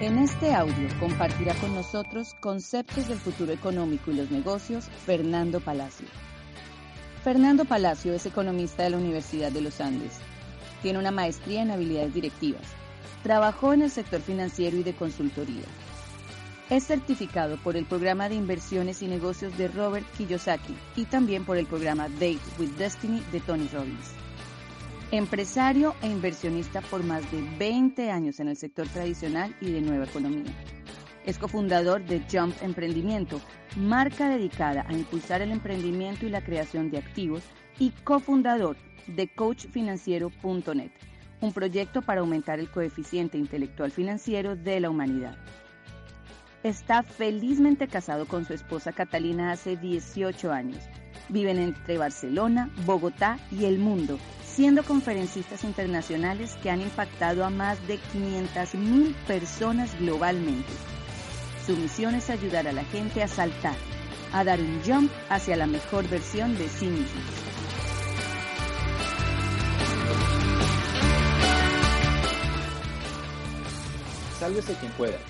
En este audio compartirá con nosotros conceptos del futuro económico y los negocios Fernando Palacio. Fernando Palacio es economista de la Universidad de los Andes. Tiene una maestría en habilidades directivas. Trabajó en el sector financiero y de consultoría. Es certificado por el programa de inversiones y negocios de Robert Kiyosaki y también por el programa Date with Destiny de Tony Robbins. Empresario e inversionista por más de 20 años en el sector tradicional y de nueva economía. Es cofundador de Jump Emprendimiento, marca dedicada a impulsar el emprendimiento y la creación de activos, y cofundador de CoachFinanciero.net, un proyecto para aumentar el coeficiente intelectual financiero de la humanidad. Está felizmente casado con su esposa Catalina hace 18 años. Viven entre Barcelona, Bogotá y el mundo siendo conferencistas internacionales que han impactado a más de 500.000 personas globalmente. Su misión es ayudar a la gente a saltar, a dar un jump hacia la mejor versión de sí mismos. Sálvese quien pueda.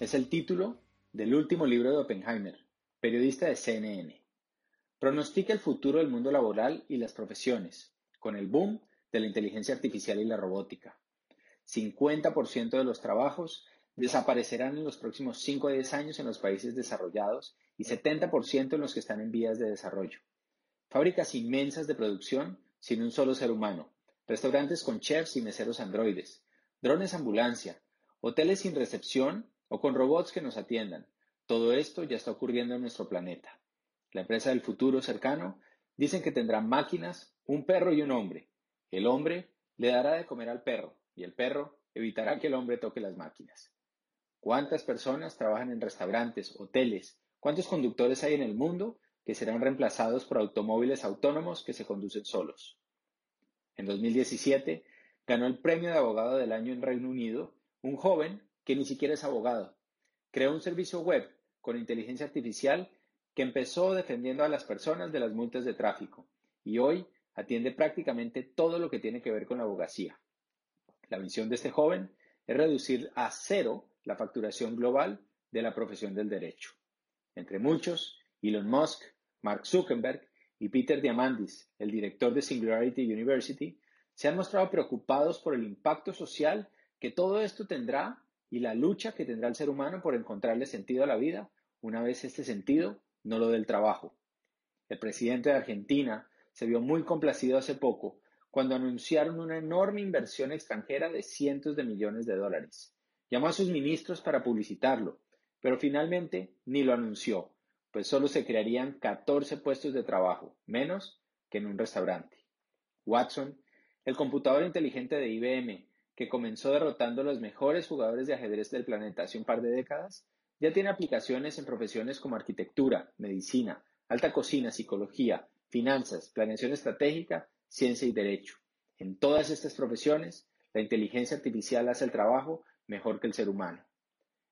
Es el título del último libro de Oppenheimer, periodista de CNN. Pronostica el futuro del mundo laboral y las profesiones, con el boom de la inteligencia artificial y la robótica. 50% de los trabajos desaparecerán en los próximos 5 o 10 años en los países desarrollados y 70% en los que están en vías de desarrollo. Fábricas inmensas de producción sin un solo ser humano, restaurantes con chefs y meseros androides, drones ambulancia, hoteles sin recepción o con robots que nos atiendan. Todo esto ya está ocurriendo en nuestro planeta la empresa del futuro cercano, dicen que tendrá máquinas, un perro y un hombre. El hombre le dará de comer al perro y el perro evitará que el hombre toque las máquinas. ¿Cuántas personas trabajan en restaurantes, hoteles? ¿Cuántos conductores hay en el mundo que serán reemplazados por automóviles autónomos que se conducen solos? En 2017 ganó el premio de abogado del año en Reino Unido un joven que ni siquiera es abogado. Creó un servicio web con inteligencia artificial que empezó defendiendo a las personas de las multas de tráfico y hoy atiende prácticamente todo lo que tiene que ver con la abogacía. La misión de este joven es reducir a cero la facturación global de la profesión del derecho. Entre muchos, Elon Musk, Mark Zuckerberg y Peter Diamandis, el director de Singularity University, se han mostrado preocupados por el impacto social que todo esto tendrá y la lucha que tendrá el ser humano por encontrarle sentido a la vida una vez este sentido no lo del trabajo. El presidente de Argentina se vio muy complacido hace poco cuando anunciaron una enorme inversión extranjera de cientos de millones de dólares. Llamó a sus ministros para publicitarlo, pero finalmente ni lo anunció, pues solo se crearían 14 puestos de trabajo, menos que en un restaurante. Watson, el computador inteligente de IBM, que comenzó derrotando a los mejores jugadores de ajedrez del planeta hace un par de décadas, ya tiene aplicaciones en profesiones como arquitectura, medicina, alta cocina, psicología, finanzas, planeación estratégica, ciencia y derecho. En todas estas profesiones, la inteligencia artificial hace el trabajo mejor que el ser humano.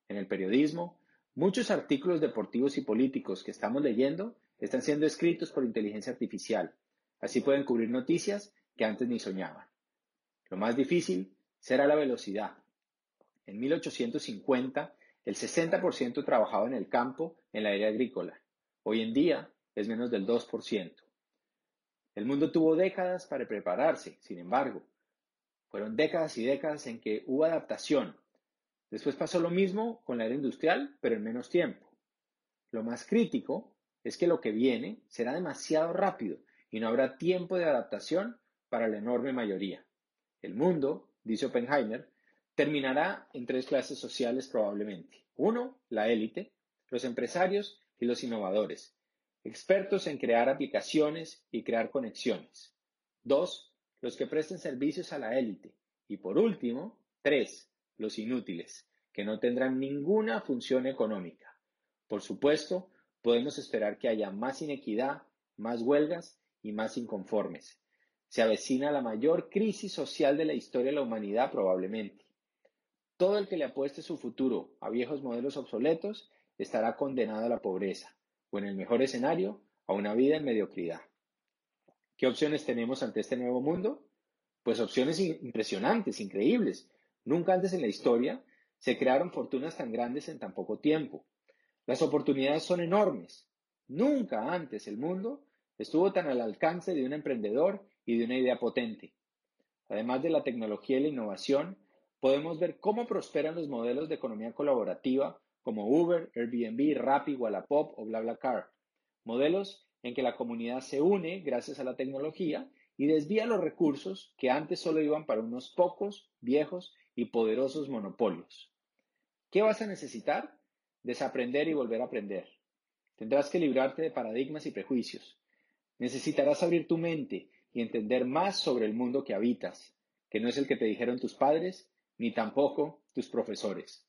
En el periodismo, muchos artículos deportivos y políticos que estamos leyendo están siendo escritos por inteligencia artificial. Así pueden cubrir noticias que antes ni soñaban. Lo más difícil será la velocidad. En 1850, el 60% trabajaba en el campo, en la área agrícola. Hoy en día es menos del 2%. El mundo tuvo décadas para prepararse, sin embargo. Fueron décadas y décadas en que hubo adaptación. Después pasó lo mismo con la era industrial, pero en menos tiempo. Lo más crítico es que lo que viene será demasiado rápido y no habrá tiempo de adaptación para la enorme mayoría. El mundo, dice Oppenheimer, terminará en tres clases sociales probablemente. Uno, la élite, los empresarios y los innovadores, expertos en crear aplicaciones y crear conexiones. Dos, los que presten servicios a la élite. Y por último, tres, los inútiles, que no tendrán ninguna función económica. Por supuesto, podemos esperar que haya más inequidad, más huelgas y más inconformes. Se avecina la mayor crisis social de la historia de la humanidad probablemente. Todo el que le apueste su futuro a viejos modelos obsoletos estará condenado a la pobreza, o en el mejor escenario, a una vida en mediocridad. ¿Qué opciones tenemos ante este nuevo mundo? Pues opciones impresionantes, increíbles. Nunca antes en la historia se crearon fortunas tan grandes en tan poco tiempo. Las oportunidades son enormes. Nunca antes el mundo estuvo tan al alcance de un emprendedor y de una idea potente. Además de la tecnología y la innovación, podemos ver cómo prosperan los modelos de economía colaborativa como Uber, Airbnb, Rappi, Wallapop o BlaBlaCar. Modelos en que la comunidad se une gracias a la tecnología y desvía los recursos que antes solo iban para unos pocos, viejos y poderosos monopolios. ¿Qué vas a necesitar? Desaprender y volver a aprender. Tendrás que librarte de paradigmas y prejuicios. Necesitarás abrir tu mente y entender más sobre el mundo que habitas, que no es el que te dijeron tus padres, ni tampoco tus profesores.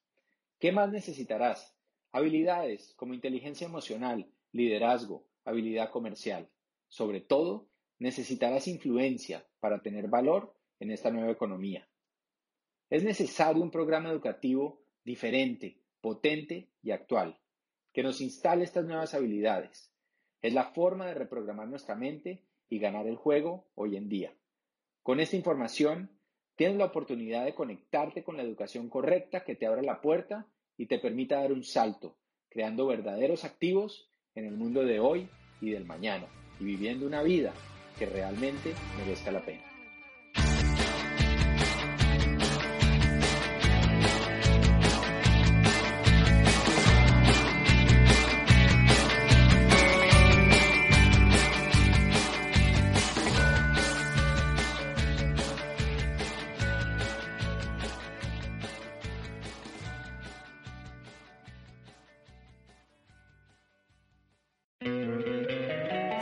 ¿Qué más necesitarás? Habilidades como inteligencia emocional, liderazgo, habilidad comercial. Sobre todo, necesitarás influencia para tener valor en esta nueva economía. Es necesario un programa educativo diferente, potente y actual, que nos instale estas nuevas habilidades. Es la forma de reprogramar nuestra mente y ganar el juego hoy en día. Con esta información, tienes la oportunidad de conectarte con la educación correcta que te abra la puerta y te permita dar un salto, creando verdaderos activos en el mundo de hoy y del mañana, y viviendo una vida que realmente merezca la pena.